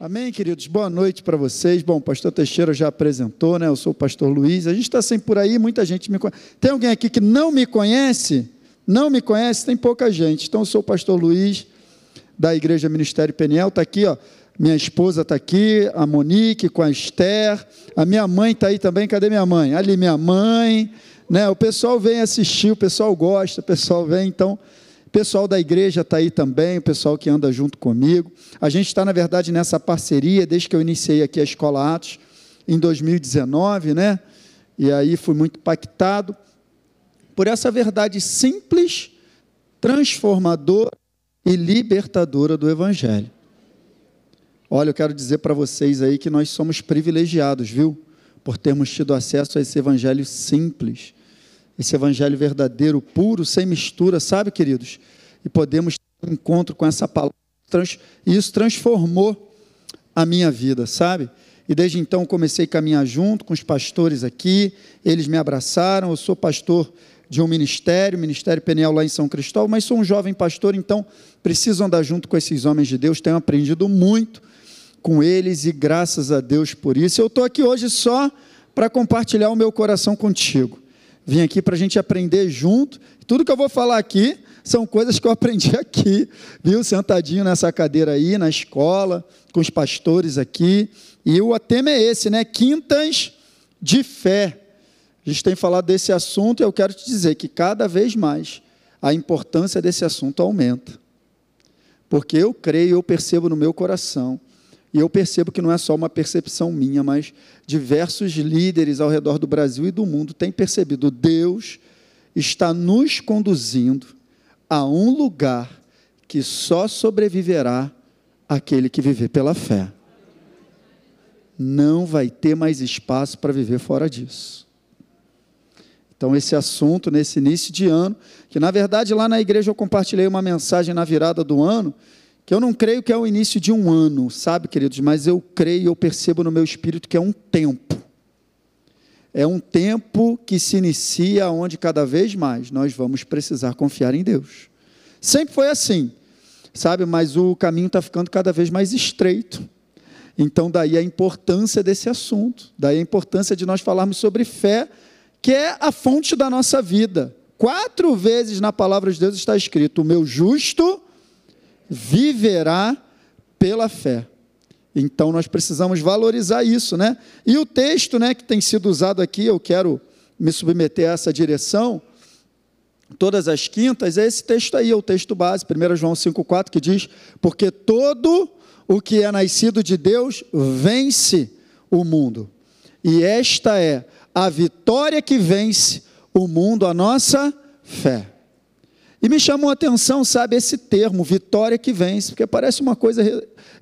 Amém, queridos? Boa noite para vocês. Bom, o pastor Teixeira já apresentou, né? Eu sou o pastor Luiz. A gente está sempre por aí, muita gente me conhece. Tem alguém aqui que não me conhece? Não me conhece? Tem pouca gente. Então, eu sou o pastor Luiz, da Igreja Ministério Peniel. Está aqui, ó. Minha esposa está aqui, a Monique com a Esther. A minha mãe está aí também. Cadê minha mãe? Ali, minha mãe. Né? O pessoal vem assistir, o pessoal gosta, o pessoal vem. Então, o pessoal da igreja está aí também, o pessoal que anda junto comigo. A gente está, na verdade, nessa parceria desde que eu iniciei aqui a Escola Atos, em 2019, né? E aí fui muito impactado por essa verdade simples, transformadora e libertadora do Evangelho. Olha, eu quero dizer para vocês aí que nós somos privilegiados, viu? Por termos tido acesso a esse Evangelho simples esse evangelho verdadeiro, puro, sem mistura, sabe, queridos? E podemos ter um encontro com essa palavra, e isso transformou a minha vida, sabe? E desde então comecei a caminhar junto com os pastores aqui, eles me abraçaram. Eu sou pastor de um ministério, Ministério Peniel lá em São Cristóvão, mas sou um jovem pastor, então preciso andar junto com esses homens de Deus. Tenho aprendido muito com eles e graças a Deus por isso. Eu estou aqui hoje só para compartilhar o meu coração contigo. Vim aqui para a gente aprender junto. Tudo que eu vou falar aqui são coisas que eu aprendi aqui, viu? Sentadinho nessa cadeira aí, na escola, com os pastores aqui. E o tema é esse, né? Quintas de fé. A gente tem falado desse assunto e eu quero te dizer que cada vez mais a importância desse assunto aumenta. Porque eu creio, eu percebo no meu coração e eu percebo que não é só uma percepção minha, mas diversos líderes ao redor do Brasil e do mundo têm percebido: Deus está nos conduzindo a um lugar que só sobreviverá aquele que viver pela fé. Não vai ter mais espaço para viver fora disso. Então, esse assunto, nesse início de ano, que na verdade lá na igreja eu compartilhei uma mensagem na virada do ano, que eu não creio que é o início de um ano, sabe, queridos, mas eu creio, eu percebo no meu espírito que é um tempo. É um tempo que se inicia onde cada vez mais nós vamos precisar confiar em Deus. Sempre foi assim, sabe, mas o caminho está ficando cada vez mais estreito. Então, daí a importância desse assunto, daí a importância de nós falarmos sobre fé, que é a fonte da nossa vida. Quatro vezes na palavra de Deus está escrito: o meu justo viverá pela fé. Então nós precisamos valorizar isso, né? E o texto, né, que tem sido usado aqui, eu quero me submeter a essa direção, todas as quintas, é esse texto aí, é o texto base, 1 João 5,4, que diz: Porque todo o que é nascido de Deus vence o mundo. E esta é a vitória que vence o mundo, a nossa fé. E me chamou a atenção, sabe, esse termo, vitória que vence, porque parece uma coisa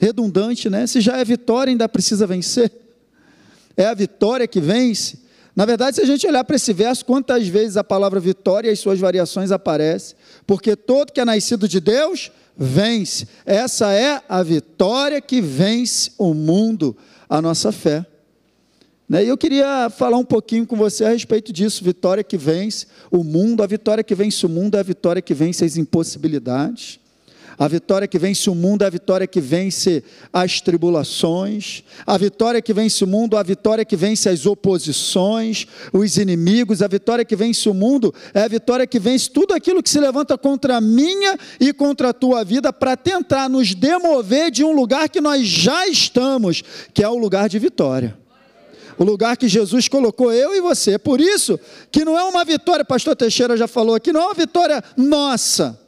redundante, né? Se já é vitória, ainda precisa vencer. É a vitória que vence. Na verdade, se a gente olhar para esse verso, quantas vezes a palavra vitória e as suas variações aparecem? Porque todo que é nascido de Deus vence. Essa é a vitória que vence o mundo, a nossa fé. Né? E eu queria falar um pouquinho com você a respeito disso. Vitória que vence o mundo, a vitória que vence o mundo é a vitória que vence as impossibilidades. A vitória que vence o mundo é a vitória que vence as tribulações. A vitória que vence o mundo é a vitória que vence as oposições, os inimigos. A vitória que vence o mundo é a vitória que vence tudo aquilo que se levanta contra a minha e contra a tua vida para tentar nos demover de um lugar que nós já estamos, que é o lugar de vitória o lugar que Jesus colocou eu e você. Por isso que não é uma vitória, pastor Teixeira já falou aqui, não é uma vitória nossa.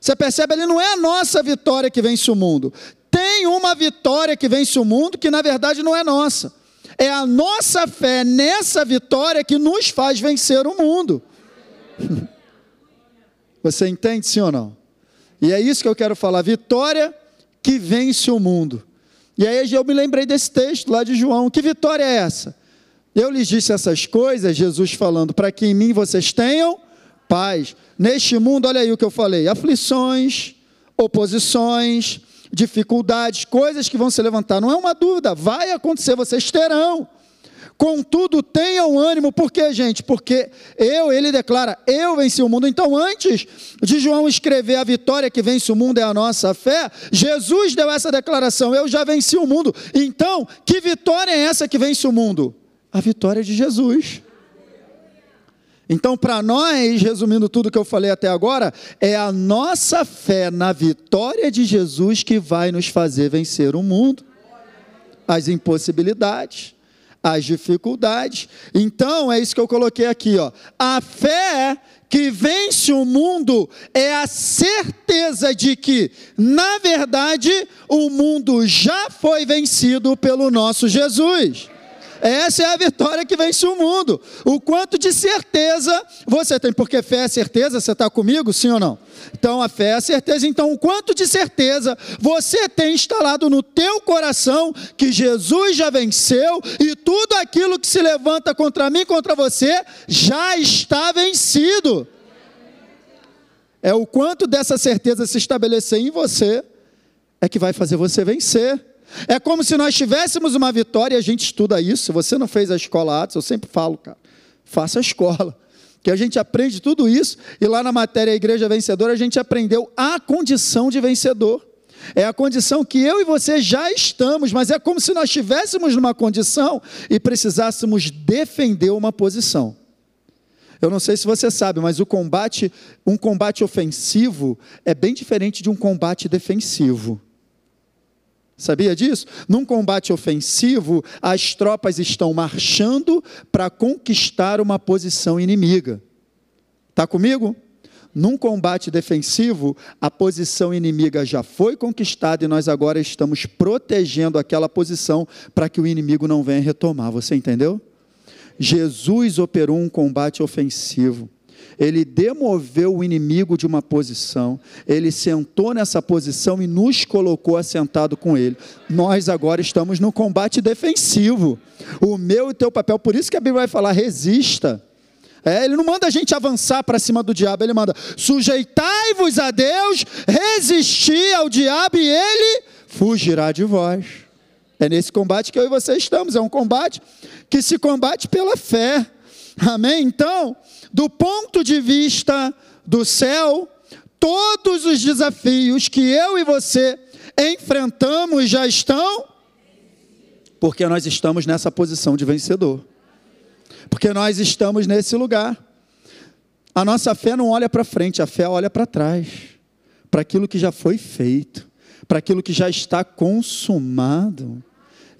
Você percebe ali, não é a nossa vitória que vence o mundo. Tem uma vitória que vence o mundo que na verdade não é nossa. É a nossa fé nessa vitória que nos faz vencer o mundo. Você entende sim ou não? E é isso que eu quero falar: vitória que vence o mundo. E aí eu me lembrei desse texto lá de João. Que vitória é essa? Eu lhes disse essas coisas, Jesus falando, para que em mim vocês tenham paz. Neste mundo, olha aí o que eu falei: aflições, oposições, dificuldades, coisas que vão se levantar. Não é uma dúvida, vai acontecer, vocês terão. Contudo, tenham ânimo, por quê, gente? Porque eu, ele declara, eu venci o mundo. Então, antes de João escrever a vitória que vence o mundo é a nossa fé, Jesus deu essa declaração: eu já venci o mundo. Então, que vitória é essa que vence o mundo? A vitória de Jesus. Então, para nós, resumindo tudo que eu falei até agora, é a nossa fé na vitória de Jesus que vai nos fazer vencer o mundo, as impossibilidades, as dificuldades. Então, é isso que eu coloquei aqui, ó. A fé que vence o mundo é a certeza de que, na verdade, o mundo já foi vencido pelo nosso Jesus. Essa é a vitória que vence o mundo. O quanto de certeza você tem, porque fé é certeza, você está comigo, sim ou não? Então a fé é a certeza. Então, o quanto de certeza você tem instalado no teu coração que Jesus já venceu e tudo aquilo que se levanta contra mim, contra você, já está vencido. É o quanto dessa certeza se estabelecer em você é que vai fazer você vencer. É como se nós tivéssemos uma vitória e a gente estuda isso. Se você não fez a escola Atos, eu sempre falo, cara, faça a escola. Que a gente aprende tudo isso, e lá na matéria Igreja Vencedora, a gente aprendeu a condição de vencedor. É a condição que eu e você já estamos, mas é como se nós estivéssemos numa condição e precisássemos defender uma posição. Eu não sei se você sabe, mas o combate, um combate ofensivo é bem diferente de um combate defensivo. Sabia disso? Num combate ofensivo, as tropas estão marchando para conquistar uma posição inimiga. Está comigo? Num combate defensivo, a posição inimiga já foi conquistada e nós agora estamos protegendo aquela posição para que o inimigo não venha retomar. Você entendeu? Jesus operou um combate ofensivo ele demoveu o inimigo de uma posição, ele sentou nessa posição e nos colocou assentado com ele. Nós agora estamos no combate defensivo. O meu e teu papel, por isso que a Bíblia vai falar: resista. É, ele não manda a gente avançar para cima do diabo, ele manda: sujeitai-vos a Deus, resistir ao diabo e ele fugirá de vós. É nesse combate que eu e você estamos, é um combate que se combate pela fé. Amém? Então, do ponto de vista do céu, todos os desafios que eu e você enfrentamos já estão, porque nós estamos nessa posição de vencedor, porque nós estamos nesse lugar. A nossa fé não olha para frente, a fé olha para trás, para aquilo que já foi feito, para aquilo que já está consumado.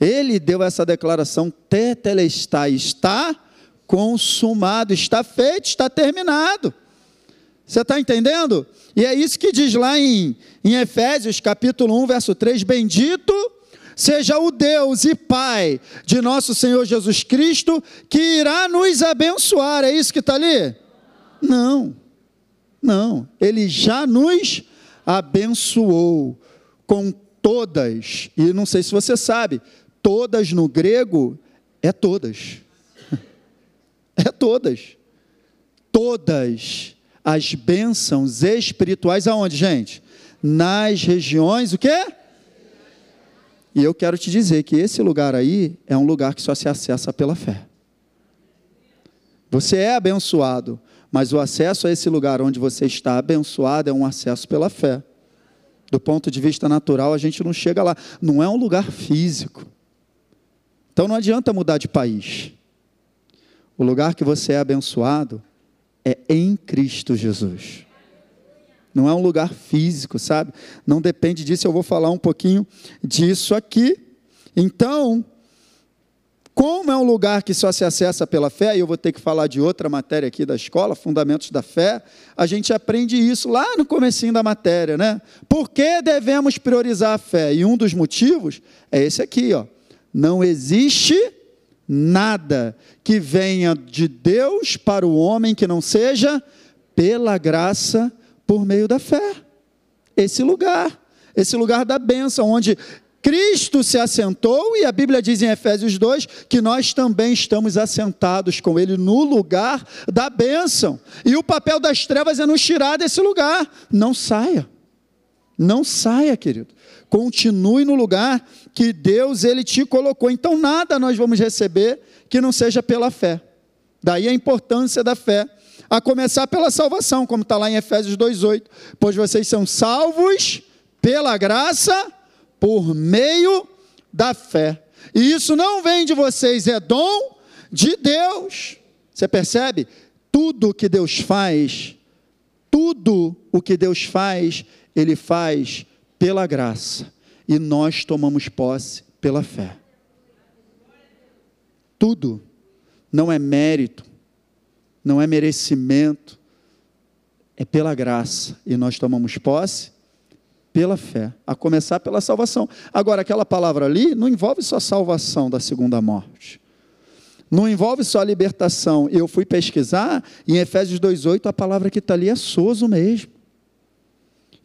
Ele deu essa declaração: tetelestai, está consumado, está feito, está terminado. Você está entendendo? E é isso que diz lá em, em Efésios, capítulo 1, verso 3: Bendito seja o Deus e Pai de nosso Senhor Jesus Cristo, que irá nos abençoar. É isso que está ali? Não, não. Ele já nos abençoou com todas, e não sei se você sabe, todas no grego é todas. É todas. Todas as bênçãos espirituais aonde, gente? Nas regiões, o quê? E eu quero te dizer que esse lugar aí é um lugar que só se acessa pela fé. Você é abençoado, mas o acesso a esse lugar onde você está abençoado é um acesso pela fé. Do ponto de vista natural, a gente não chega lá. Não é um lugar físico. Então não adianta mudar de país. O lugar que você é abençoado é em Cristo Jesus. Não é um lugar físico, sabe? Não depende disso, eu vou falar um pouquinho disso aqui. Então, como é um lugar que só se acessa pela fé, e eu vou ter que falar de outra matéria aqui da escola, Fundamentos da Fé, a gente aprende isso lá no comecinho da matéria, né? Por que devemos priorizar a fé? E um dos motivos é esse aqui, ó. Não existe nada que venha de Deus para o homem que não seja pela graça por meio da fé. Esse lugar, esse lugar da bênção, onde Cristo se assentou, e a Bíblia diz em Efésios 2 que nós também estamos assentados com Ele no lugar da bênção. E o papel das trevas é nos tirar desse lugar. Não saia. Não saia, querido. Continue no lugar que Deus ele te colocou. Então nada nós vamos receber que não seja pela fé. Daí a importância da fé, a começar pela salvação, como está lá em Efésios 2:8, pois vocês são salvos pela graça por meio da fé. E isso não vem de vocês, é dom de Deus. Você percebe? Tudo que Deus faz, tudo o que Deus faz, Ele faz pela graça. E nós tomamos posse pela fé. Tudo não é mérito, não é merecimento, é pela graça. E nós tomamos posse pela fé, a começar pela salvação. Agora, aquela palavra ali não envolve só salvação da segunda morte. Não envolve só a libertação. Eu fui pesquisar, em Efésios 2,8, a palavra que está ali é sozo mesmo.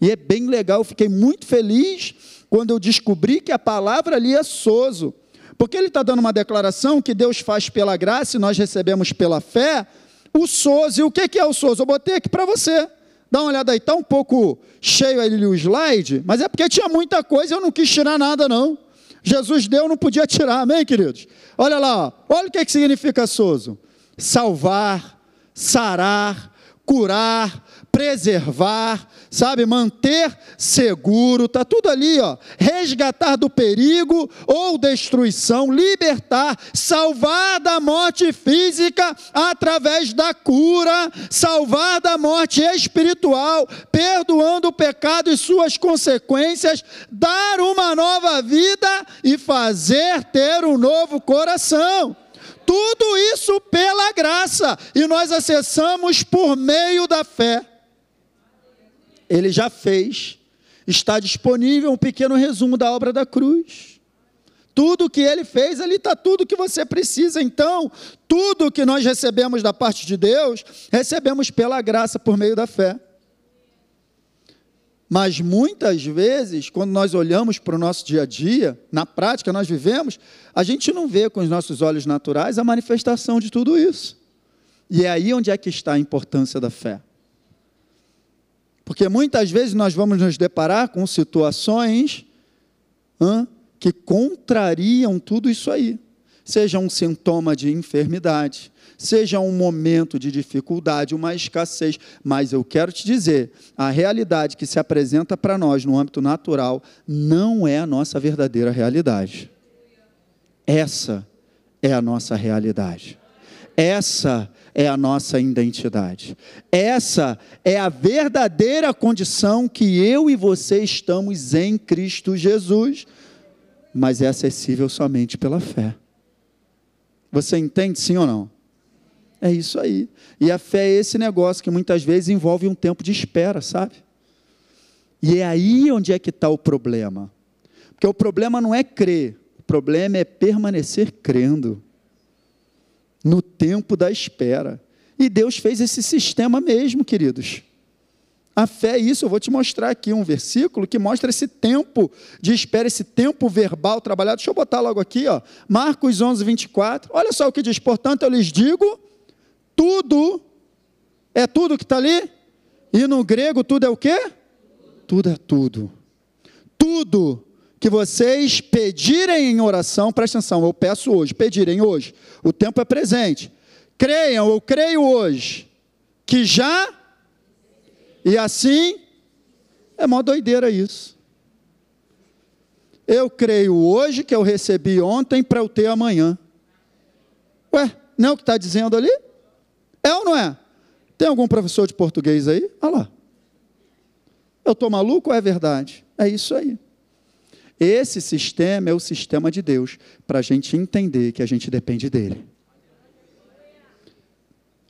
E é bem legal, eu fiquei muito feliz quando eu descobri que a palavra ali é sozo. Porque ele está dando uma declaração que Deus faz pela graça e nós recebemos pela fé. O sozo, e o que é o sozo? Eu botei aqui para você. Dá uma olhada aí, está um pouco cheio ali o slide, mas é porque tinha muita coisa eu não quis tirar nada, não. Jesus deu, não podia tirar, amém, queridos? Olha lá, ó. olha o que, que significa sozo: salvar, sarar, curar, preservar, sabe, manter seguro, tá tudo ali, ó. Resgatar do perigo ou destruição, libertar, salvar da morte física através da cura, salvar da morte espiritual, perdoando o pecado e suas consequências, dar uma nova vida e fazer ter um novo coração. Tudo isso pela graça, e nós acessamos por meio da fé ele já fez. Está disponível um pequeno resumo da obra da cruz. Tudo que ele fez, ali está tudo que você precisa. Então, tudo que nós recebemos da parte de Deus, recebemos pela graça por meio da fé. Mas muitas vezes, quando nós olhamos para o nosso dia a dia, na prática nós vivemos, a gente não vê com os nossos olhos naturais a manifestação de tudo isso. E é aí onde é que está a importância da fé. Porque muitas vezes nós vamos nos deparar com situações que contrariam tudo isso aí. Seja um sintoma de enfermidade, seja um momento de dificuldade, uma escassez. Mas eu quero te dizer: a realidade que se apresenta para nós no âmbito natural não é a nossa verdadeira realidade. Essa é a nossa realidade. Essa é a nossa identidade. Essa é a verdadeira condição que eu e você estamos em Cristo Jesus, mas é acessível somente pela fé. Você entende sim ou não? É isso aí. E a fé é esse negócio que muitas vezes envolve um tempo de espera, sabe? E é aí onde é que está o problema. Porque o problema não é crer, o problema é permanecer crendo tempo da espera. E Deus fez esse sistema mesmo, queridos. A fé é isso, eu vou te mostrar aqui um versículo que mostra esse tempo de espera, esse tempo verbal trabalhado. Deixa eu botar logo aqui, ó. Marcos 11, 24. Olha só o que diz: portanto, eu lhes digo, tudo, é tudo que está ali? E no grego, tudo é o quê? Tudo é tudo. Tudo que vocês pedirem em oração, presta atenção, eu peço hoje, pedirem hoje, o tempo é presente. Creiam, eu creio hoje, que já, e assim, é mó doideira isso. Eu creio hoje que eu recebi ontem para eu ter amanhã. Ué, não é o que está dizendo ali? É ou não é? Tem algum professor de português aí? Olha lá. Eu estou maluco ou é verdade? É isso aí. Esse sistema é o sistema de Deus, para a gente entender que a gente depende dele.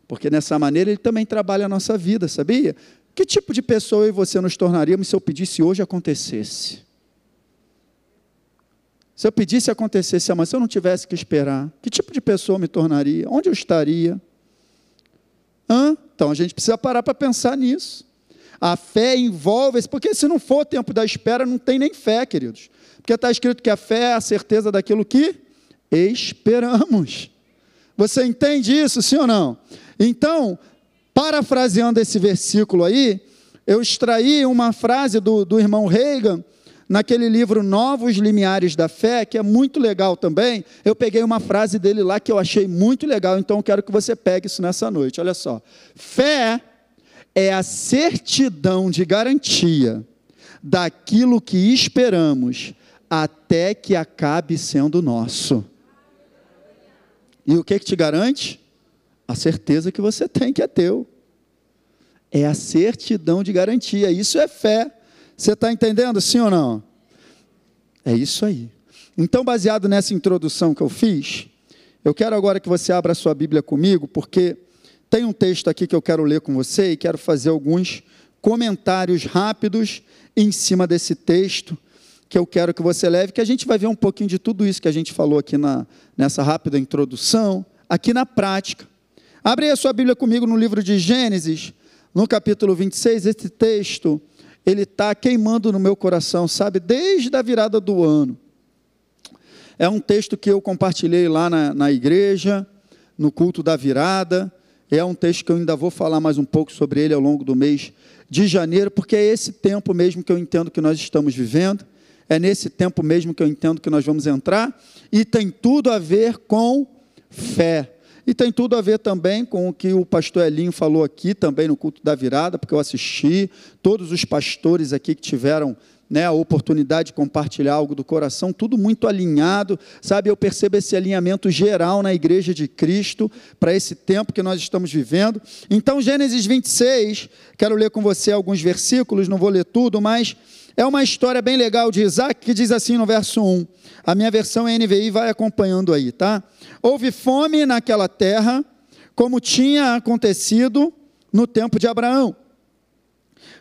Porque nessa maneira ele também trabalha a nossa vida, sabia? Que tipo de pessoa eu e você nos tornaríamos se eu pedisse hoje acontecesse? Se eu pedisse acontecesse amanhã, se eu não tivesse que esperar, que tipo de pessoa me tornaria? Onde eu estaria? Hã? Então a gente precisa parar para pensar nisso. A fé envolve, porque se não for tempo da espera, não tem nem fé, queridos. Porque está escrito que a fé é a certeza daquilo que esperamos. Você entende isso, sim ou não? Então, parafraseando esse versículo aí, eu extraí uma frase do, do irmão Reagan, naquele livro Novos Limiares da Fé, que é muito legal também, eu peguei uma frase dele lá que eu achei muito legal, então eu quero que você pegue isso nessa noite. Olha só. Fé é a certidão de garantia daquilo que esperamos até que acabe sendo nosso. E o que, que te garante? A certeza que você tem que é teu. É a certidão de garantia. Isso é fé. Você está entendendo, sim ou não? É isso aí. Então, baseado nessa introdução que eu fiz, eu quero agora que você abra a sua Bíblia comigo, porque tem um texto aqui que eu quero ler com você e quero fazer alguns comentários rápidos em cima desse texto que eu quero que você leve, que a gente vai ver um pouquinho de tudo isso que a gente falou aqui na, nessa rápida introdução, aqui na prática. Abre aí a sua Bíblia comigo no livro de Gênesis, no capítulo 26, esse texto ele está queimando no meu coração, sabe, desde a virada do ano. É um texto que eu compartilhei lá na, na igreja, no culto da virada. É um texto que eu ainda vou falar mais um pouco sobre ele ao longo do mês de janeiro, porque é esse tempo mesmo que eu entendo que nós estamos vivendo. É nesse tempo mesmo que eu entendo que nós vamos entrar. E tem tudo a ver com fé. E tem tudo a ver também com o que o pastor Elinho falou aqui, também no culto da virada, porque eu assisti, todos os pastores aqui que tiveram né, a oportunidade de compartilhar algo do coração, tudo muito alinhado, sabe? Eu percebo esse alinhamento geral na igreja de Cristo para esse tempo que nós estamos vivendo. Então, Gênesis 26, quero ler com você alguns versículos, não vou ler tudo, mas é uma história bem legal de Isaac que diz assim no verso 1. A minha versão é NVI, vai acompanhando aí, tá? Houve fome naquela terra, como tinha acontecido no tempo de Abraão.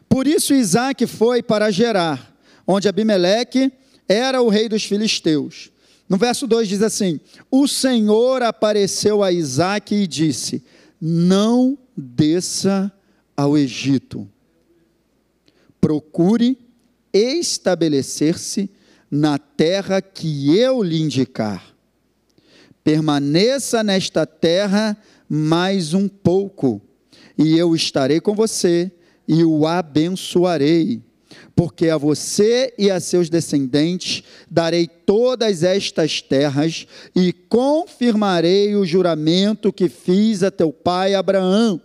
Por isso Isaac foi para Gerar, onde Abimeleque era o rei dos filisteus. No verso 2 diz assim: O Senhor apareceu a Isaac e disse: Não desça ao Egito. Procure estabelecer-se na terra que eu lhe indicar. Permaneça nesta terra mais um pouco, e eu estarei com você e o abençoarei. Porque a você e a seus descendentes darei todas estas terras e confirmarei o juramento que fiz a teu pai Abraão.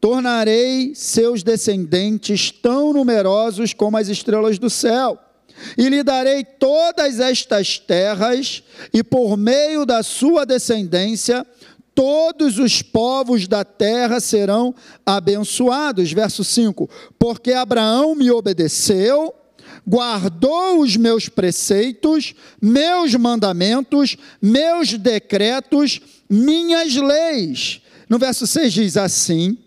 Tornarei seus descendentes tão numerosos como as estrelas do céu, e lhe darei todas estas terras, e por meio da sua descendência, todos os povos da terra serão abençoados. Verso 5: Porque Abraão me obedeceu, guardou os meus preceitos, meus mandamentos, meus decretos, minhas leis. No verso 6 diz assim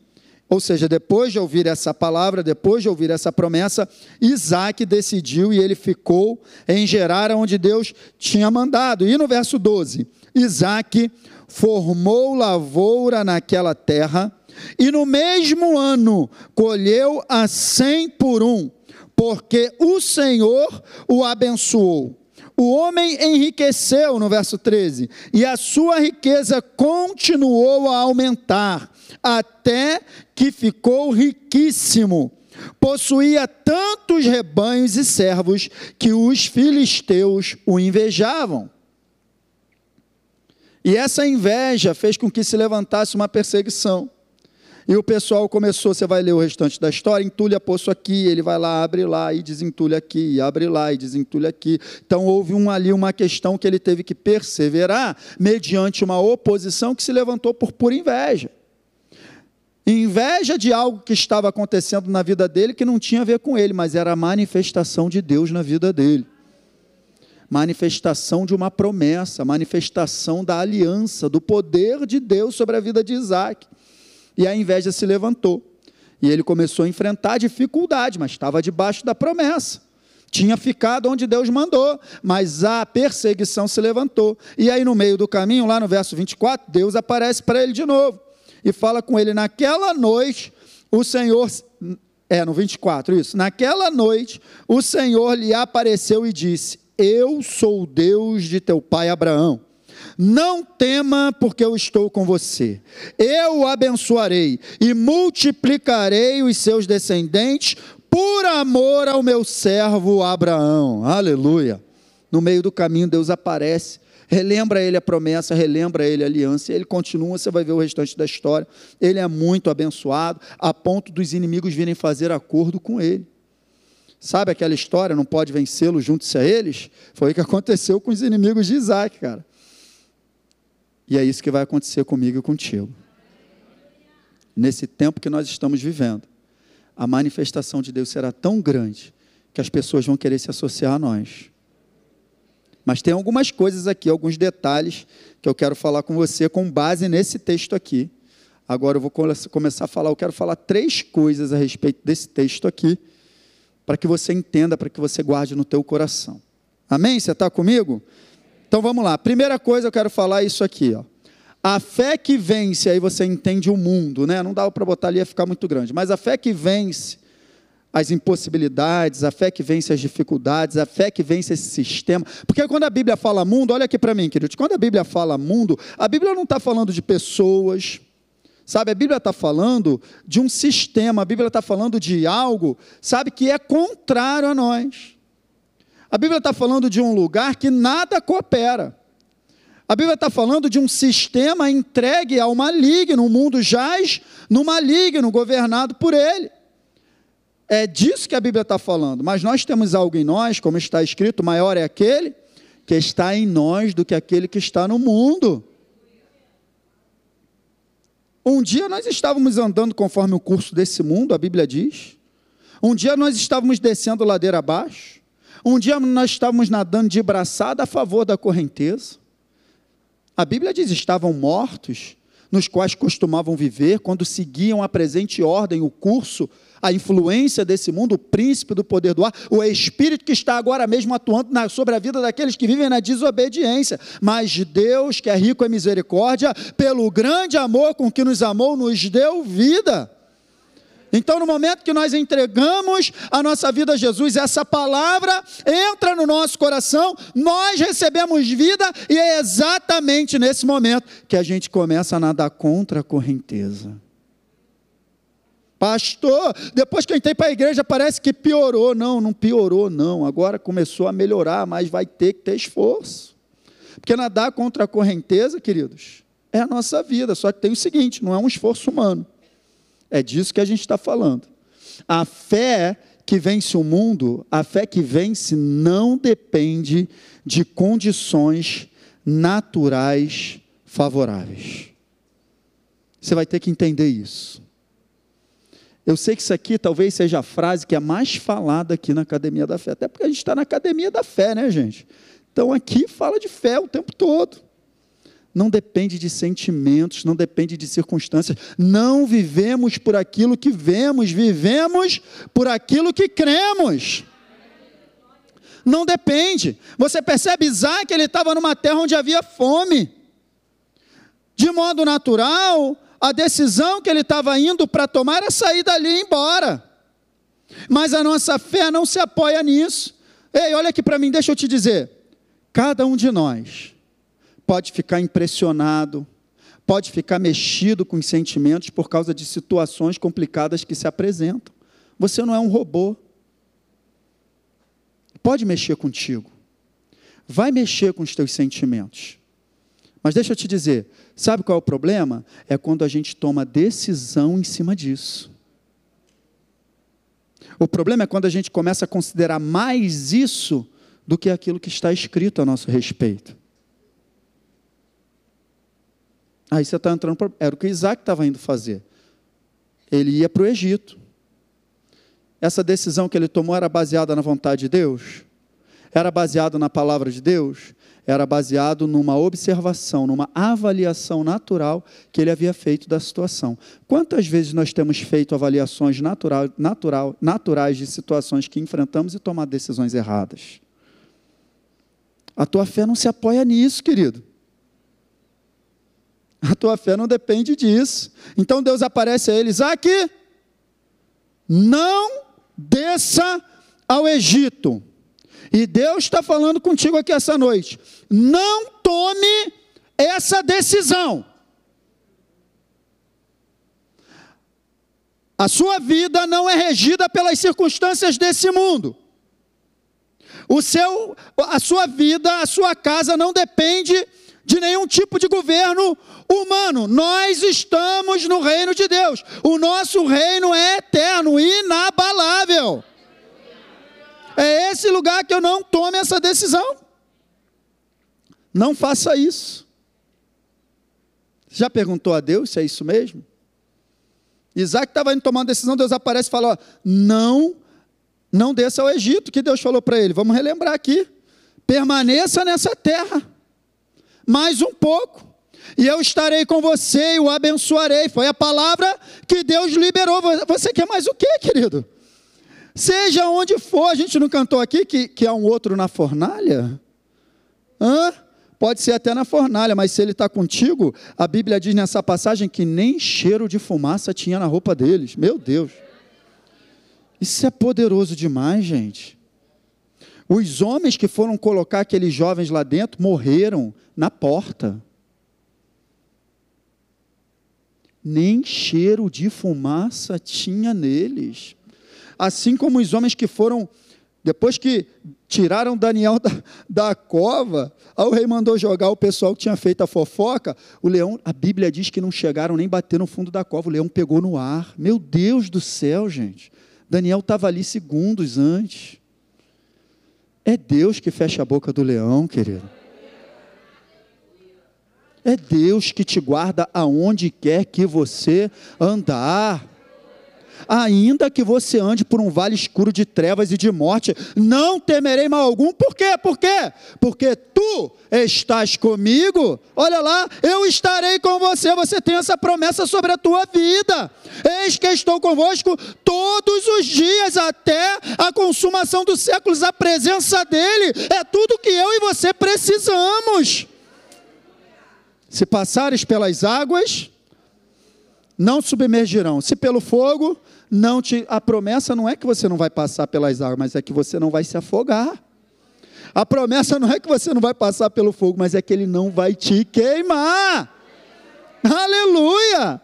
ou seja, depois de ouvir essa palavra, depois de ouvir essa promessa, Isaac decidiu e ele ficou em Gerar, onde Deus tinha mandado. E no verso 12, Isaac formou lavoura naquela terra, e no mesmo ano colheu a cem por um, porque o Senhor o abençoou. O homem enriqueceu, no verso 13, e a sua riqueza continuou a aumentar, até que ficou riquíssimo. Possuía tantos rebanhos e servos que os filisteus o invejavam. E essa inveja fez com que se levantasse uma perseguição. E o pessoal começou, você vai ler o restante da história, entulha poço aqui, ele vai lá, abre lá e desentulha aqui, abre lá e desentulha aqui. Então houve um, ali uma questão que ele teve que perseverar mediante uma oposição que se levantou por pura inveja. Inveja de algo que estava acontecendo na vida dele que não tinha a ver com ele, mas era a manifestação de Deus na vida dele. Manifestação de uma promessa, manifestação da aliança, do poder de Deus sobre a vida de Isaac. E a inveja se levantou. E ele começou a enfrentar dificuldade, mas estava debaixo da promessa. Tinha ficado onde Deus mandou, mas a perseguição se levantou. E aí, no meio do caminho, lá no verso 24, Deus aparece para ele de novo e fala com ele: naquela noite, o Senhor. É, no 24, isso. Naquela noite, o Senhor lhe apareceu e disse: Eu sou o Deus de teu pai Abraão não tema, porque eu estou com você. Eu o abençoarei e multiplicarei os seus descendentes por amor ao meu servo Abraão. Aleluia. No meio do caminho, Deus aparece, relembra ele a promessa, relembra ele a aliança, e ele continua, você vai ver o restante da história. Ele é muito abençoado, a ponto dos inimigos virem fazer acordo com ele. Sabe aquela história, não pode vencê-lo, junte-se a eles? Foi o que aconteceu com os inimigos de Isaac, cara. E é isso que vai acontecer comigo e contigo. Nesse tempo que nós estamos vivendo, a manifestação de Deus será tão grande que as pessoas vão querer se associar a nós. Mas tem algumas coisas aqui, alguns detalhes que eu quero falar com você com base nesse texto aqui. Agora eu vou começar a falar, eu quero falar três coisas a respeito desse texto aqui, para que você entenda, para que você guarde no teu coração. Amém? Você está comigo? Então vamos lá. Primeira coisa eu quero falar é isso aqui, ó. A fé que vence, aí você entende o mundo, né? Não dá para botar ali ia ficar muito grande, mas a fé que vence as impossibilidades, a fé que vence as dificuldades, a fé que vence esse sistema. Porque quando a Bíblia fala mundo, olha aqui para mim, querido, quando a Bíblia fala mundo, a Bíblia não está falando de pessoas, sabe? A Bíblia está falando de um sistema, a Bíblia está falando de algo, sabe, que é contrário a nós. A Bíblia está falando de um lugar que nada coopera. A Bíblia está falando de um sistema entregue ao maligno, o mundo jaz no maligno, governado por ele. É disso que a Bíblia está falando. Mas nós temos algo em nós, como está escrito: maior é aquele que está em nós do que aquele que está no mundo. Um dia nós estávamos andando conforme o curso desse mundo, a Bíblia diz. Um dia nós estávamos descendo ladeira abaixo. Um dia nós estávamos nadando de braçada a favor da correnteza. A Bíblia diz: estavam mortos, nos quais costumavam viver, quando seguiam a presente ordem, o curso a influência desse mundo, o príncipe do poder do ar, o espírito que está agora mesmo atuando na, sobre a vida daqueles que vivem na desobediência. Mas Deus, que é rico em misericórdia, pelo grande amor com que nos amou, nos deu vida. Então, no momento que nós entregamos a nossa vida a Jesus, essa palavra entra no nosso coração, nós recebemos vida, e é exatamente nesse momento que a gente começa a nadar contra a correnteza. Pastor, depois que eu entrei para a igreja parece que piorou. Não, não piorou, não. Agora começou a melhorar, mas vai ter que ter esforço. Porque nadar contra a correnteza, queridos, é a nossa vida. Só que tem o seguinte: não é um esforço humano. É disso que a gente está falando. A fé que vence o mundo, a fé que vence não depende de condições naturais favoráveis. Você vai ter que entender isso. Eu sei que isso aqui talvez seja a frase que é mais falada aqui na Academia da Fé, até porque a gente está na Academia da Fé, né, gente? Então aqui fala de fé o tempo todo. Não depende de sentimentos, não depende de circunstâncias. Não vivemos por aquilo que vemos, vivemos por aquilo que cremos. Não depende. Você percebe Isaac, ele estava numa terra onde havia fome. De modo natural, a decisão que ele estava indo para tomar era sair dali e ir embora. Mas a nossa fé não se apoia nisso. Ei, olha aqui para mim, deixa eu te dizer. Cada um de nós pode ficar impressionado, pode ficar mexido com os sentimentos por causa de situações complicadas que se apresentam. Você não é um robô. Pode mexer contigo. Vai mexer com os teus sentimentos. Mas deixa eu te dizer, sabe qual é o problema? É quando a gente toma decisão em cima disso. O problema é quando a gente começa a considerar mais isso do que aquilo que está escrito a nosso respeito. Aí você está entrando. Era o que Isaac estava indo fazer. Ele ia para o Egito. Essa decisão que ele tomou era baseada na vontade de Deus? Era baseada na palavra de Deus? era baseado numa observação, numa avaliação natural que ele havia feito da situação. Quantas vezes nós temos feito avaliações natural, natural, naturais de situações que enfrentamos e tomado decisões erradas? A tua fé não se apoia nisso, querido. A tua fé não depende disso. Então Deus aparece a eles: aqui, não desça ao Egito e Deus está falando contigo aqui essa noite. Não tome essa decisão. A sua vida não é regida pelas circunstâncias desse mundo. O seu, a sua vida, a sua casa não depende de nenhum tipo de governo humano. Nós estamos no reino de Deus. O nosso reino é eterno, inabalável. É esse lugar que eu não tome essa decisão. Não faça isso. Já perguntou a Deus se é isso mesmo? Isaac estava indo tomar uma decisão, Deus aparece e fala: ó, não, não desça ao Egito, que Deus falou para ele. Vamos relembrar aqui. Permaneça nessa terra, mais um pouco, e eu estarei com você e o abençoarei. Foi a palavra que Deus liberou. Você quer mais o que, querido? Seja onde for, a gente não cantou aqui que, que há um outro na fornalha? Hã? Pode ser até na fornalha, mas se ele está contigo, a Bíblia diz nessa passagem que nem cheiro de fumaça tinha na roupa deles. Meu Deus. Isso é poderoso demais, gente. Os homens que foram colocar aqueles jovens lá dentro morreram na porta. Nem cheiro de fumaça tinha neles. Assim como os homens que foram depois que tiraram Daniel da, da cova, aí o rei mandou jogar o pessoal que tinha feito a fofoca. O leão, a Bíblia diz que não chegaram nem bater no fundo da cova, o leão pegou no ar. Meu Deus do céu, gente. Daniel estava ali segundos antes. É Deus que fecha a boca do leão, querido. É Deus que te guarda aonde quer que você andar ainda que você ande por um vale escuro de trevas e de morte, não temerei mal algum. Por quê? Por quê? Porque tu estás comigo. Olha lá, eu estarei com você. Você tem essa promessa sobre a tua vida. Eis que estou convosco todos os dias até a consumação dos séculos. A presença dele é tudo que eu e você precisamos. Se passares pelas águas, não submergirão. Se pelo fogo, não te. A promessa não é que você não vai passar pelas águas, mas é que você não vai se afogar. A promessa não é que você não vai passar pelo fogo, mas é que ele não vai te queimar. Aleluia!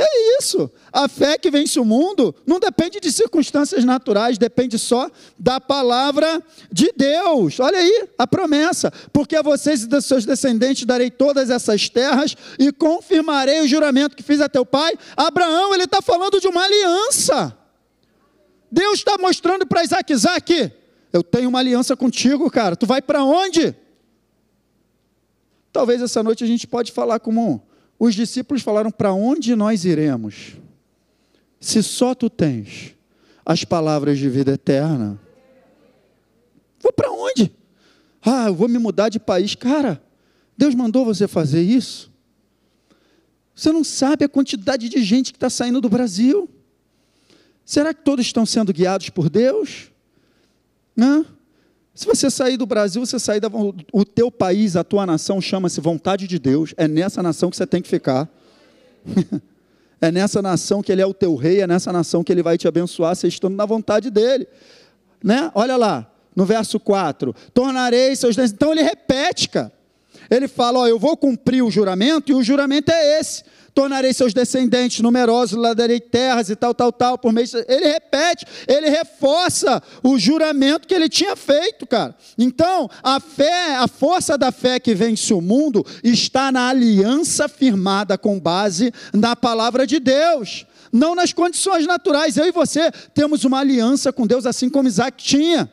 É isso. A fé que vence o mundo não depende de circunstâncias naturais, depende só da palavra de Deus. Olha aí a promessa: porque a vocês e dos seus descendentes darei todas essas terras e confirmarei o juramento que fiz a teu pai. Abraão, ele está falando de uma aliança. Deus está mostrando para Isaac: Isaac, eu tenho uma aliança contigo, cara. Tu vai para onde? Talvez essa noite a gente pode falar como os discípulos falaram: Para onde nós iremos? Se só tu tens as palavras de vida eterna. Vou para onde? Ah, eu vou me mudar de país. Cara, Deus mandou você fazer isso? Você não sabe a quantidade de gente que está saindo do Brasil. Será que todos estão sendo guiados por Deus? Não. Se você sair do Brasil, você sair da o teu país, a tua nação chama-se vontade de Deus. É nessa nação que você tem que ficar. é nessa nação que ele é o teu rei, é nessa nação que ele vai te abençoar, você estando na vontade dele. Né? Olha lá, no verso 4, tornarei seus Então ele repete, cara. Ele fala, ó, eu vou cumprir o juramento e o juramento é esse tornarei seus descendentes numerosos, lhe darei terras e tal, tal, tal, por meio. Ele repete, ele reforça o juramento que ele tinha feito, cara. Então, a fé, a força da fé que vence o mundo está na aliança firmada com base na palavra de Deus. Não nas condições naturais. Eu e você temos uma aliança com Deus, assim como Isaac tinha.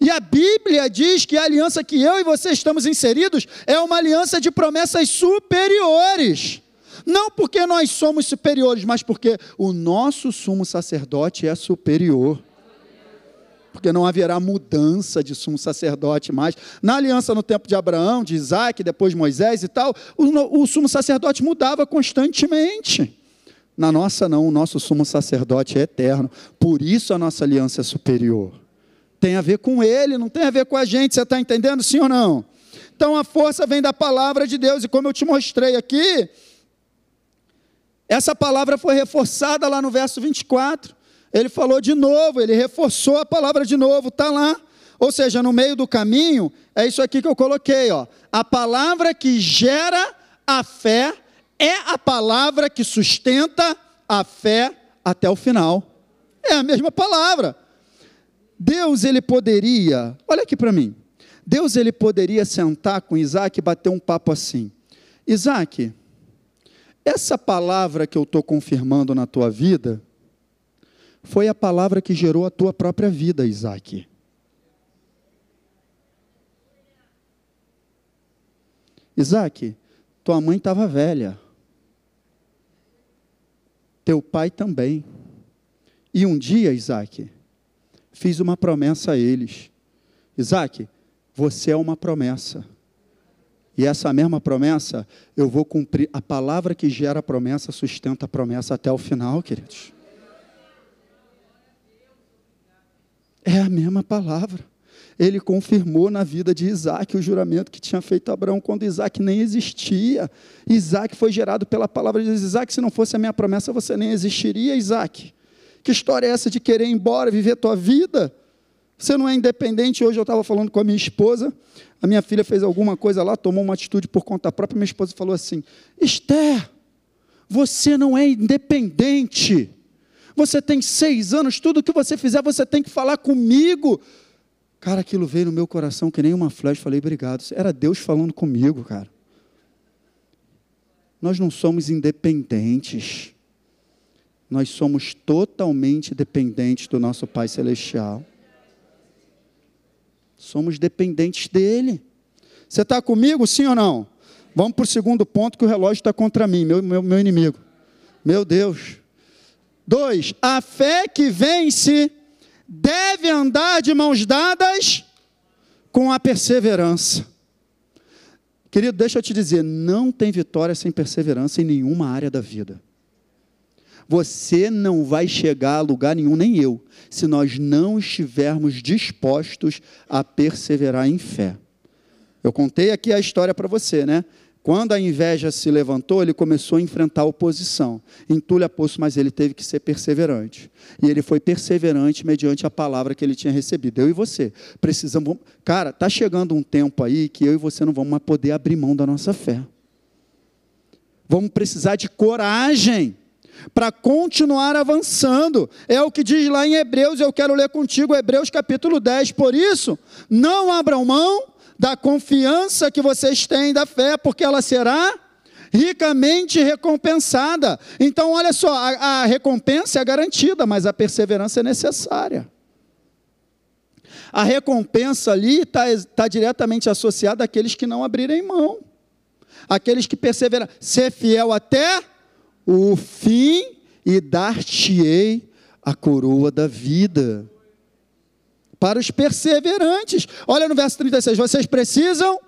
E a Bíblia diz que a aliança que eu e você estamos inseridos é uma aliança de promessas superiores. Não porque nós somos superiores, mas porque o nosso sumo sacerdote é superior. Porque não haverá mudança de sumo sacerdote mais. Na aliança no tempo de Abraão, de Isaac, depois de Moisés e tal, o, o sumo sacerdote mudava constantemente. Na nossa, não, o nosso sumo sacerdote é eterno. Por isso a nossa aliança é superior. Tem a ver com ele, não tem a ver com a gente. Você está entendendo, sim ou não? Então a força vem da palavra de Deus, e como eu te mostrei aqui, essa palavra foi reforçada lá no verso 24. Ele falou de novo, ele reforçou a palavra de novo, está lá. Ou seja, no meio do caminho, é isso aqui que eu coloquei, ó. A palavra que gera a fé é a palavra que sustenta a fé até o final. É a mesma palavra. Deus ele poderia, olha aqui para mim. Deus ele poderia sentar com Isaac e bater um papo assim. Isaac, essa palavra que eu estou confirmando na tua vida foi a palavra que gerou a tua própria vida, Isaac. Isaac, tua mãe estava velha. Teu pai também. E um dia, Isaac, fiz uma promessa a eles. Isaac, você é uma promessa. E essa mesma promessa, eu vou cumprir. A palavra que gera a promessa sustenta a promessa até o final, queridos. É a mesma palavra ele confirmou na vida de Isaac o juramento que tinha feito Abraão quando Isaac nem existia. Isaac foi gerado pela palavra de Deus. Isaac, se não fosse a minha promessa, você nem existiria, Isaac. Que história é essa de querer ir embora, viver tua vida? Você não é independente. Hoje eu estava falando com a minha esposa, a minha filha fez alguma coisa lá, tomou uma atitude por conta própria. Minha esposa falou assim: Esther, você não é independente. Você tem seis anos, tudo que você fizer, você tem que falar comigo. Cara, aquilo veio no meu coração que nem uma flecha. Falei, obrigado. Era Deus falando comigo, cara. Nós não somos independentes. Nós somos totalmente dependentes do nosso Pai Celestial. Somos dependentes dele. Você está comigo, sim ou não? Vamos para o segundo ponto que o relógio está contra mim, meu, meu, meu inimigo. Meu Deus. Dois, a fé que vence deve andar de mãos dadas com a perseverança. Querido, deixa eu te dizer, não tem vitória sem perseverança em nenhuma área da vida. Você não vai chegar a lugar nenhum, nem eu, se nós não estivermos dispostos a perseverar em fé. Eu contei aqui a história para você, né? Quando a inveja se levantou, ele começou a enfrentar a oposição. Entulha poço, mas ele teve que ser perseverante. E ele foi perseverante mediante a palavra que ele tinha recebido. Eu e você precisamos. Cara, está chegando um tempo aí que eu e você não vamos mais poder abrir mão da nossa fé. Vamos precisar de coragem para continuar avançando. É o que diz lá em Hebreus, eu quero ler contigo, Hebreus capítulo 10. Por isso, não abram mão da confiança que vocês têm da fé, porque ela será ricamente recompensada. Então, olha só, a, a recompensa é garantida, mas a perseverança é necessária. A recompensa ali está tá diretamente associada àqueles que não abrirem mão, aqueles que perseveram. Ser fiel até o fim e dar-te-ei a coroa da vida para os perseverantes. Olha no verso 36, vocês precisam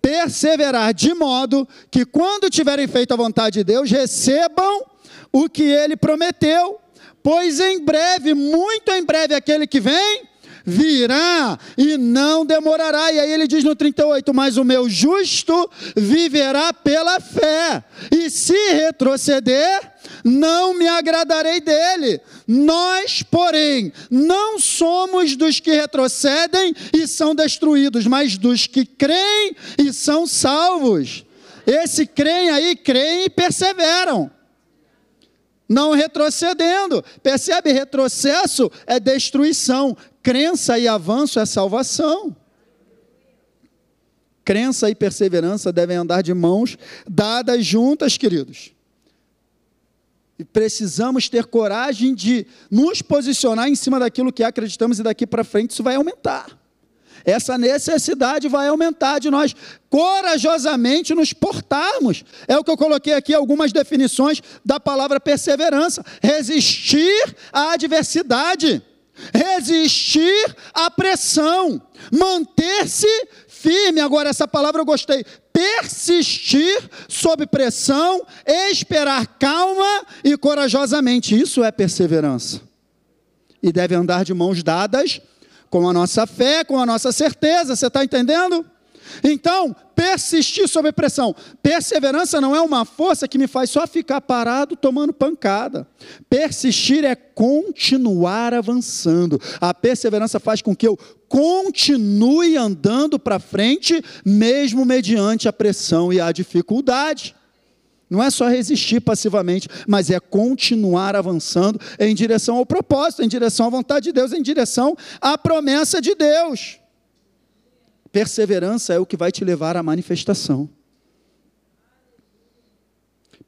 perseverar de modo que quando tiverem feito a vontade de Deus, recebam o que ele prometeu, pois em breve, muito em breve, aquele que vem virá e não demorará. E aí ele diz no 38: Mas o meu justo viverá pela fé, e se retroceder, não me agradarei dele. Nós, porém, não somos dos que retrocedem e são destruídos, mas dos que creem e são salvos. Esse creem aí, creem e perseveram. Não retrocedendo. Percebe? Retrocesso é destruição. Crença e avanço é salvação. Crença e perseverança devem andar de mãos dadas juntas, queridos. E precisamos ter coragem de nos posicionar em cima daquilo que acreditamos e daqui para frente isso vai aumentar. Essa necessidade vai aumentar de nós corajosamente nos portarmos. É o que eu coloquei aqui algumas definições da palavra perseverança: resistir à adversidade, resistir à pressão, manter-se firme. Agora, essa palavra eu gostei persistir sob pressão, esperar calma e corajosamente. Isso é perseverança. E deve andar de mãos dadas com a nossa fé, com a nossa certeza. Você está entendendo? Então, persistir sob pressão. Perseverança não é uma força que me faz só ficar parado tomando pancada. Persistir é continuar avançando. A perseverança faz com que eu continue andando para frente, mesmo mediante a pressão e a dificuldade. Não é só resistir passivamente, mas é continuar avançando em direção ao propósito, em direção à vontade de Deus, em direção à promessa de Deus. Perseverança é o que vai te levar à manifestação.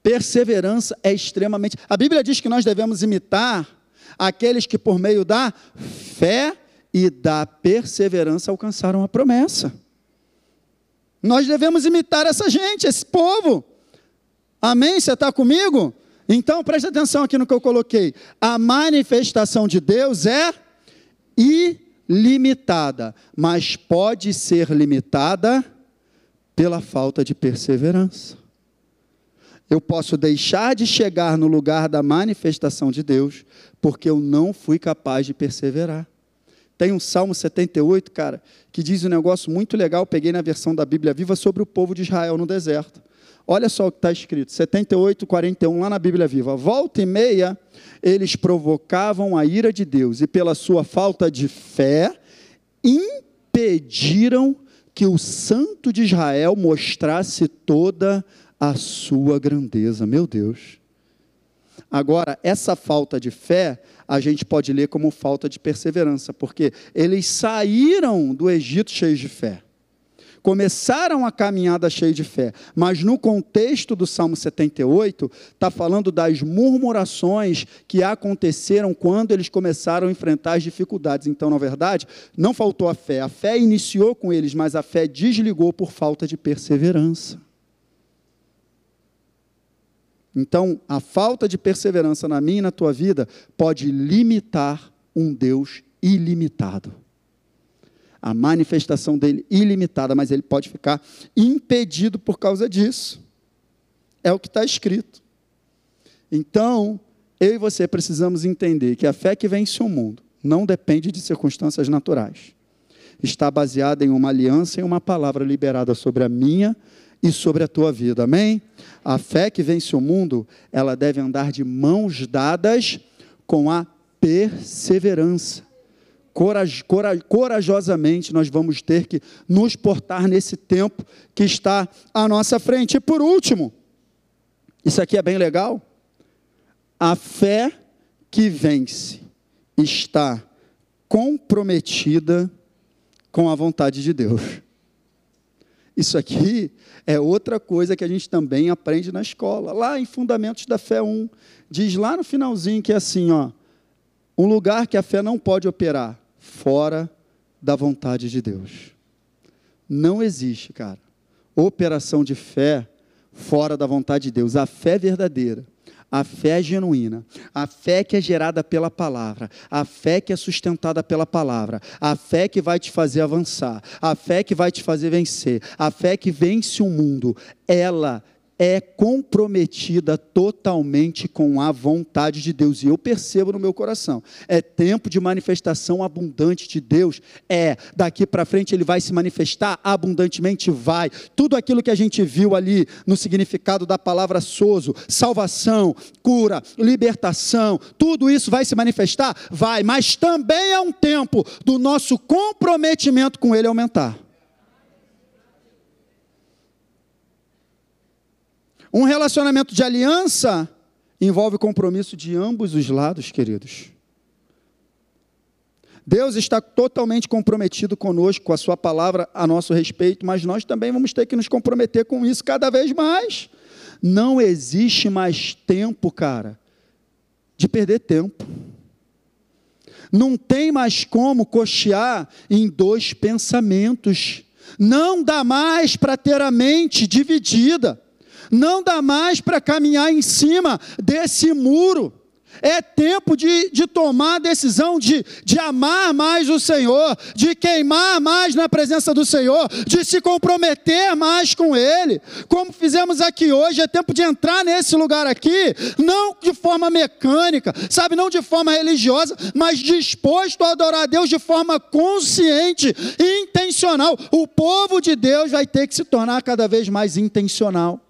Perseverança é extremamente. A Bíblia diz que nós devemos imitar aqueles que, por meio da fé e da perseverança, alcançaram a promessa. Nós devemos imitar essa gente, esse povo. Amém? Você está comigo? Então preste atenção aqui no que eu coloquei. A manifestação de Deus é ilimitada, mas pode ser limitada pela falta de perseverança. Eu posso deixar de chegar no lugar da manifestação de Deus, porque eu não fui capaz de perseverar. Tem um Salmo 78, cara, que diz um negócio muito legal, peguei na versão da Bíblia Viva, sobre o povo de Israel no deserto. Olha só o que está escrito, 78, 41, lá na Bíblia Viva. Volta e meia, eles provocavam a ira de Deus, e pela sua falta de fé, impediram que o Santo de Israel mostrasse toda a sua grandeza. Meu Deus. Agora, essa falta de fé, a gente pode ler como falta de perseverança, porque eles saíram do Egito cheios de fé. Começaram a caminhada cheia de fé, mas no contexto do Salmo 78, está falando das murmurações que aconteceram quando eles começaram a enfrentar as dificuldades. Então, na verdade, não faltou a fé, a fé iniciou com eles, mas a fé desligou por falta de perseverança. Então, a falta de perseverança na minha e na tua vida pode limitar um Deus ilimitado. A manifestação dele ilimitada, mas ele pode ficar impedido por causa disso. É o que está escrito. Então, eu e você precisamos entender que a fé que vence o mundo não depende de circunstâncias naturais. Está baseada em uma aliança e uma palavra liberada sobre a minha e sobre a tua vida. Amém? A fé que vence o mundo, ela deve andar de mãos dadas com a perseverança. Coraj, coraj, corajosamente nós vamos ter que nos portar nesse tempo que está à nossa frente. E por último, isso aqui é bem legal. A fé que vence está comprometida com a vontade de Deus. Isso aqui é outra coisa que a gente também aprende na escola. Lá em Fundamentos da Fé 1, diz lá no finalzinho que é assim, ó, um lugar que a fé não pode operar fora da vontade de Deus. Não existe, cara, operação de fé fora da vontade de Deus. A fé verdadeira a fé genuína, a fé que é gerada pela palavra, a fé que é sustentada pela palavra, a fé que vai te fazer avançar, a fé que vai te fazer vencer, a fé que vence o mundo, ela é comprometida totalmente com a vontade de Deus. E eu percebo no meu coração, é tempo de manifestação abundante de Deus. É, daqui para frente ele vai se manifestar abundantemente, vai. Tudo aquilo que a gente viu ali no significado da palavra sozo, salvação, cura, libertação, tudo isso vai se manifestar? Vai, mas também é um tempo do nosso comprometimento com ele aumentar. Um relacionamento de aliança envolve compromisso de ambos os lados, queridos. Deus está totalmente comprometido conosco, com a Sua palavra a nosso respeito, mas nós também vamos ter que nos comprometer com isso cada vez mais. Não existe mais tempo, cara, de perder tempo. Não tem mais como cochear em dois pensamentos. Não dá mais para ter a mente dividida. Não dá mais para caminhar em cima desse muro. É tempo de, de tomar a decisão de, de amar mais o Senhor, de queimar mais na presença do Senhor, de se comprometer mais com Ele. Como fizemos aqui hoje, é tempo de entrar nesse lugar aqui, não de forma mecânica, sabe, não de forma religiosa, mas disposto a adorar a Deus de forma consciente intencional. O povo de Deus vai ter que se tornar cada vez mais intencional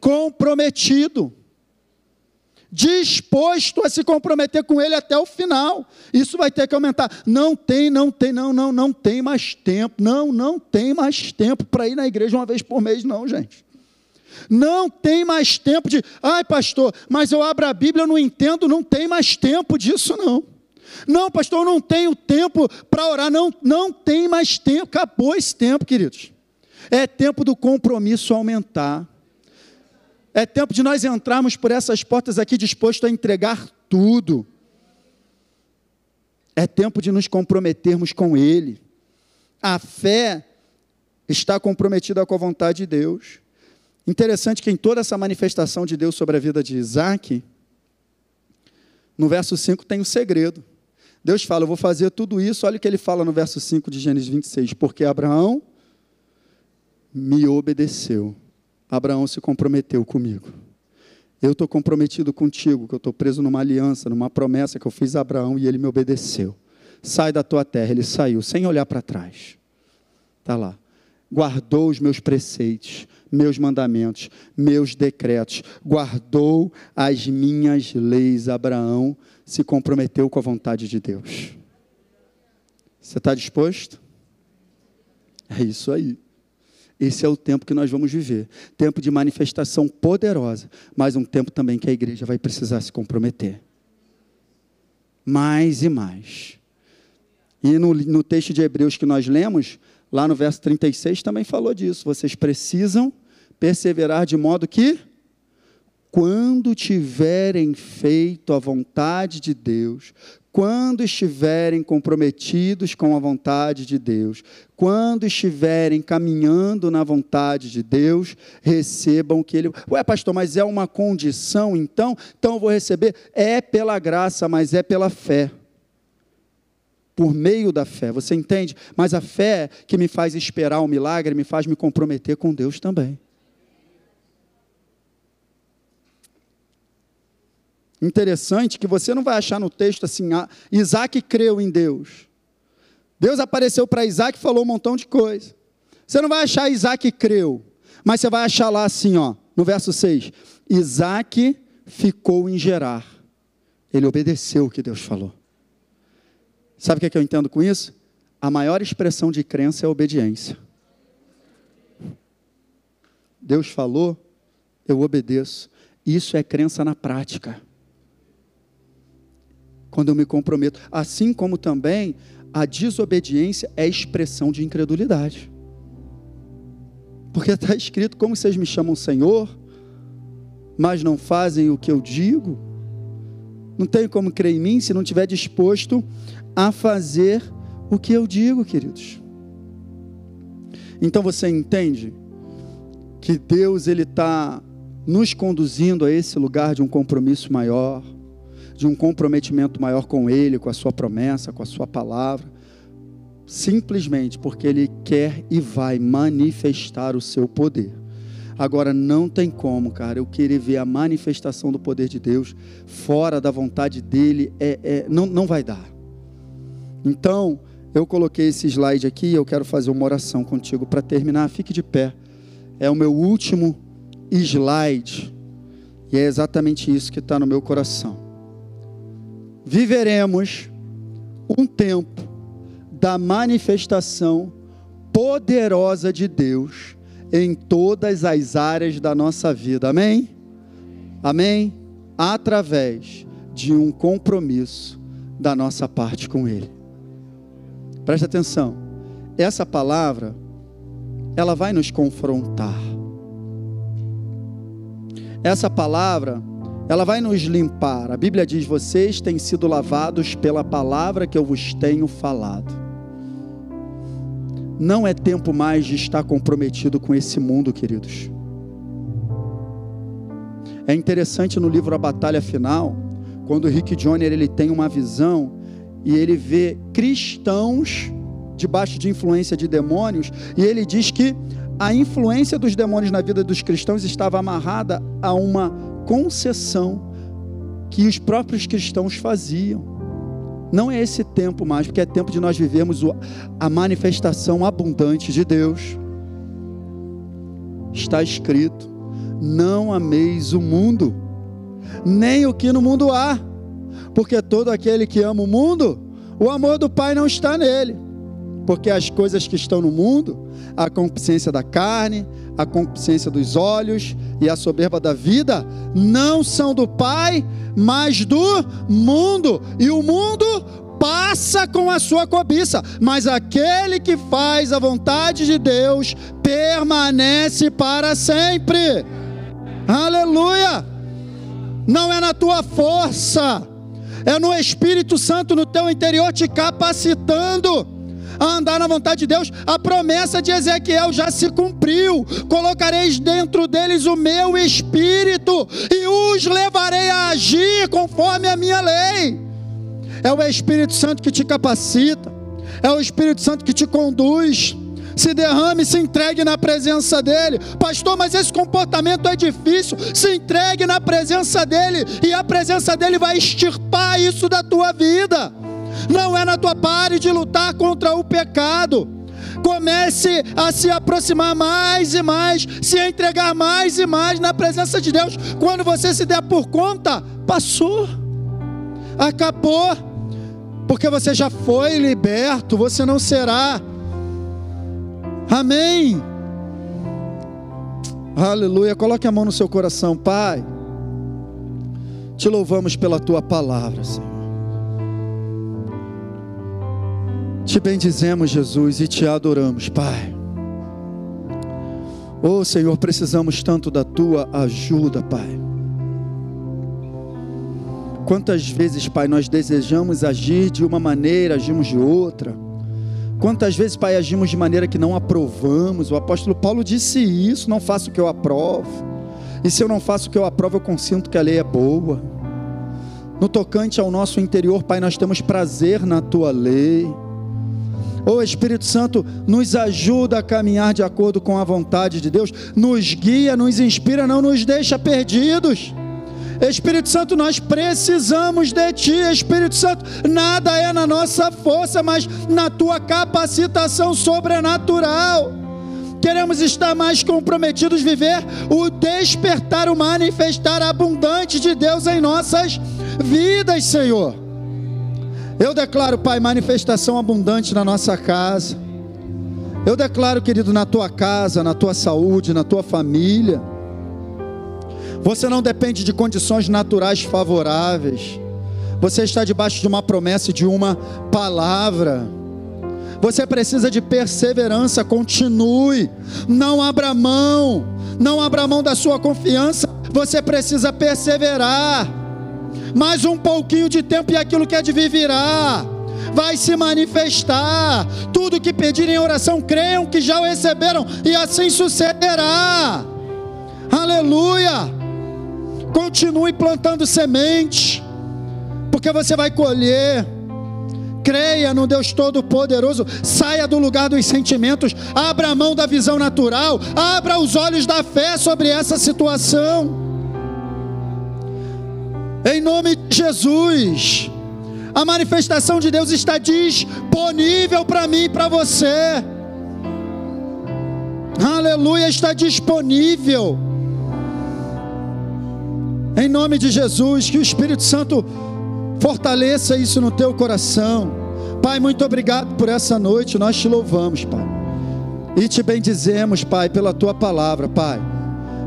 comprometido, disposto a se comprometer com ele até o final. Isso vai ter que aumentar. Não tem, não tem, não, não, não tem mais tempo. Não, não tem mais tempo para ir na igreja uma vez por mês, não, gente. Não tem mais tempo de, ai pastor, mas eu abro a Bíblia, eu não entendo, não tem mais tempo disso não. Não, pastor, eu não tenho tempo para orar, não, não tem mais tempo, acabou esse tempo, queridos. É tempo do compromisso aumentar. É tempo de nós entrarmos por essas portas aqui disposto a entregar tudo. É tempo de nos comprometermos com Ele. A fé está comprometida com a vontade de Deus. Interessante que em toda essa manifestação de Deus sobre a vida de Isaac, no verso 5 tem um segredo. Deus fala: Eu vou fazer tudo isso. Olha o que ele fala no verso 5 de Gênesis 26. Porque Abraão me obedeceu. Abraão se comprometeu comigo. Eu estou comprometido contigo, que eu estou preso numa aliança, numa promessa que eu fiz a Abraão e ele me obedeceu. Sai da tua terra. Ele saiu, sem olhar para trás. Está lá. Guardou os meus preceitos, meus mandamentos, meus decretos. Guardou as minhas leis. Abraão se comprometeu com a vontade de Deus. Você está disposto? É isso aí. Esse é o tempo que nós vamos viver. Tempo de manifestação poderosa, mas um tempo também que a igreja vai precisar se comprometer. Mais e mais. E no, no texto de Hebreus que nós lemos, lá no verso 36 também falou disso. Vocês precisam perseverar de modo que quando tiverem feito a vontade de Deus, quando estiverem comprometidos com a vontade de Deus, quando estiverem caminhando na vontade de Deus, recebam o que Ele. Ué, pastor, mas é uma condição então? Então eu vou receber? É pela graça, mas é pela fé. Por meio da fé, você entende? Mas a fé que me faz esperar o milagre me faz me comprometer com Deus também. Interessante que você não vai achar no texto assim, ah, Isaac creu em Deus. Deus apareceu para Isaac e falou um montão de coisa. Você não vai achar Isaac creu, mas você vai achar lá assim, ó, no verso 6. Isaac ficou em Gerar. Ele obedeceu o que Deus falou. Sabe o que, é que eu entendo com isso? A maior expressão de crença é a obediência. Deus falou, eu obedeço. Isso é crença na prática quando eu me comprometo. Assim como também a desobediência é expressão de incredulidade. Porque está escrito: como vocês me chamam Senhor, mas não fazem o que eu digo? Não tem como crer em mim se não estiver disposto a fazer o que eu digo, queridos. Então você entende que Deus ele está nos conduzindo a esse lugar de um compromisso maior de um comprometimento maior com Ele, com a Sua promessa, com a Sua palavra, simplesmente porque Ele quer e vai manifestar o seu poder. Agora, não tem como, cara, eu querer ver a manifestação do poder de Deus fora da vontade dEle, é, é, não, não vai dar. Então, eu coloquei esse slide aqui e eu quero fazer uma oração contigo para terminar. Fique de pé. É o meu último slide. E é exatamente isso que está no meu coração viveremos um tempo da manifestação poderosa de Deus em todas as áreas da nossa vida. Amém? Amém? Através de um compromisso da nossa parte com Ele. Preste atenção. Essa palavra, ela vai nos confrontar. Essa palavra, ela vai nos limpar. A Bíblia diz: vocês têm sido lavados pela palavra que eu vos tenho falado. Não é tempo mais de estar comprometido com esse mundo, queridos. É interessante no livro A Batalha Final, quando Rick Joyner ele tem uma visão e ele vê cristãos debaixo de influência de demônios, e ele diz que a influência dos demônios na vida dos cristãos estava amarrada a uma concessão que os próprios cristãos faziam. Não é esse tempo mais, porque é tempo de nós vivermos a manifestação abundante de Deus. Está escrito: não ameis o mundo, nem o que no mundo há, porque todo aquele que ama o mundo, o amor do Pai não está nele. Porque as coisas que estão no mundo, a concupiscência da carne, a concupiscência dos olhos e a soberba da vida, não são do Pai, mas do mundo. E o mundo passa com a sua cobiça, mas aquele que faz a vontade de Deus permanece para sempre. Aleluia! Não é na tua força, é no Espírito Santo no teu interior te capacitando a andar na vontade de Deus. A promessa de Ezequiel já se cumpriu. Colocareis dentro deles o meu espírito e os levarei a agir conforme a minha lei. É o Espírito Santo que te capacita, é o Espírito Santo que te conduz. Se derrame, se entregue na presença dEle, pastor. Mas esse comportamento é difícil. Se entregue na presença dEle, e a presença dEle vai extirpar isso da tua vida. Não é na tua pare de lutar contra o pecado. Comece a se aproximar mais e mais, se entregar mais e mais na presença de Deus. Quando você se der por conta, passou, acabou porque você já foi liberto, você não será. Amém. Aleluia. Coloque a mão no seu coração, Pai. Te louvamos pela tua palavra, Senhor. Te bendizemos, Jesus, e te adoramos, Pai. Oh, Senhor, precisamos tanto da tua ajuda, Pai. Quantas vezes, Pai, nós desejamos agir de uma maneira, agimos de outra. Quantas vezes, Pai, agimos de maneira que não aprovamos. O apóstolo Paulo disse isso: não faço o que eu aprovo. E se eu não faço o que eu aprovo, eu consinto que a lei é boa. No tocante ao nosso interior, Pai, nós temos prazer na tua lei. O oh, Espírito Santo nos ajuda a caminhar de acordo com a vontade de Deus, nos guia, nos inspira, não nos deixa perdidos. Espírito Santo, nós precisamos de Ti, Espírito Santo. Nada é na nossa força, mas na Tua capacitação sobrenatural. Queremos estar mais comprometidos, viver o despertar, o manifestar abundante de Deus em nossas vidas, Senhor. Eu declaro, Pai, manifestação abundante na nossa casa. Eu declaro, querido, na tua casa, na tua saúde, na tua família. Você não depende de condições naturais favoráveis. Você está debaixo de uma promessa de uma palavra. Você precisa de perseverança, continue. Não abra mão. Não abra mão da sua confiança. Você precisa perseverar. Mais um pouquinho de tempo e aquilo que é de vir virá. Vai se manifestar. Tudo que pedirem em oração, creiam que já o receberam e assim sucederá. Aleluia. Continue plantando semente, porque você vai colher. Creia no Deus Todo-Poderoso, saia do lugar dos sentimentos, abra a mão da visão natural, abra os olhos da fé sobre essa situação. Em nome de Jesus, a manifestação de Deus está disponível para mim e para você. Aleluia, está disponível. Em nome de Jesus, que o Espírito Santo fortaleça isso no teu coração. Pai, muito obrigado por essa noite. Nós te louvamos, Pai. E te bendizemos, Pai, pela tua palavra, Pai.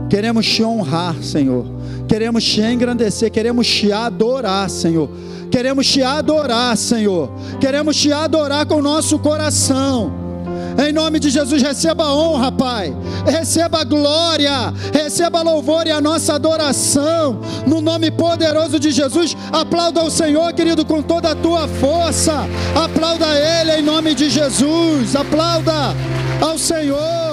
Queremos te honrar, Senhor. Queremos te engrandecer, queremos te adorar, Senhor. Queremos te adorar, Senhor. Queremos te adorar com o nosso coração. Em nome de Jesus, receba honra, Pai. Receba glória, receba louvor e a nossa adoração. No nome poderoso de Jesus, aplauda o Senhor, querido, com toda a tua força. Aplauda Ele em nome de Jesus. Aplauda ao Senhor.